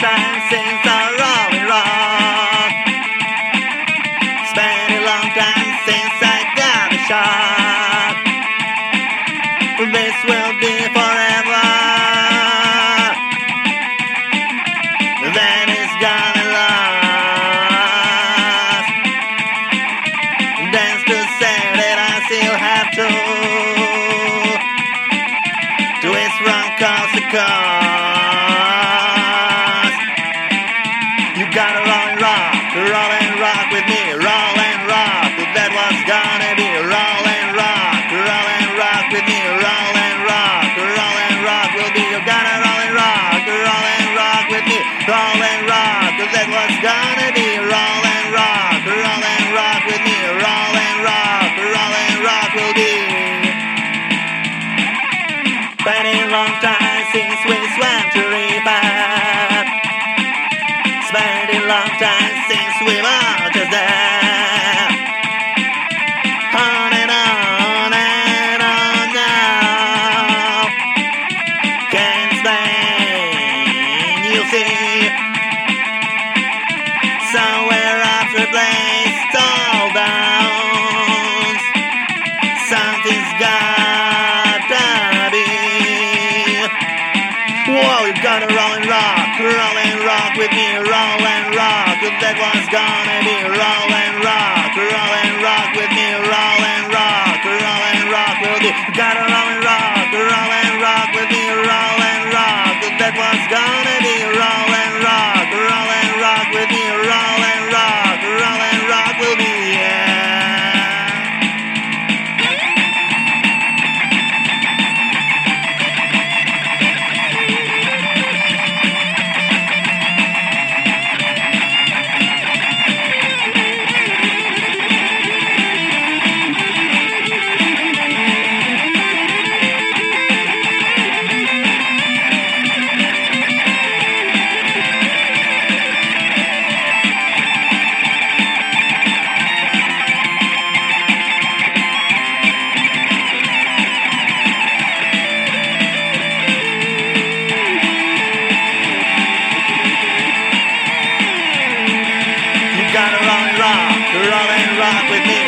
time since I rock rock. It's a long time since I got a shot. This will be forever. Then it's gonna last. Dance to say that I still have to. To its wrong to cause. Been a long time since we swam to river. Spent a long time since we were just there. On and on and on now. Can't explain, you see. Somewhere gonna roll and rock, roll and rock with me, roll and rock. That one's gonna be roll and rock, roll and rock with me, roll and rock, roll and rock. with me. Gotta. Roll and rock with me.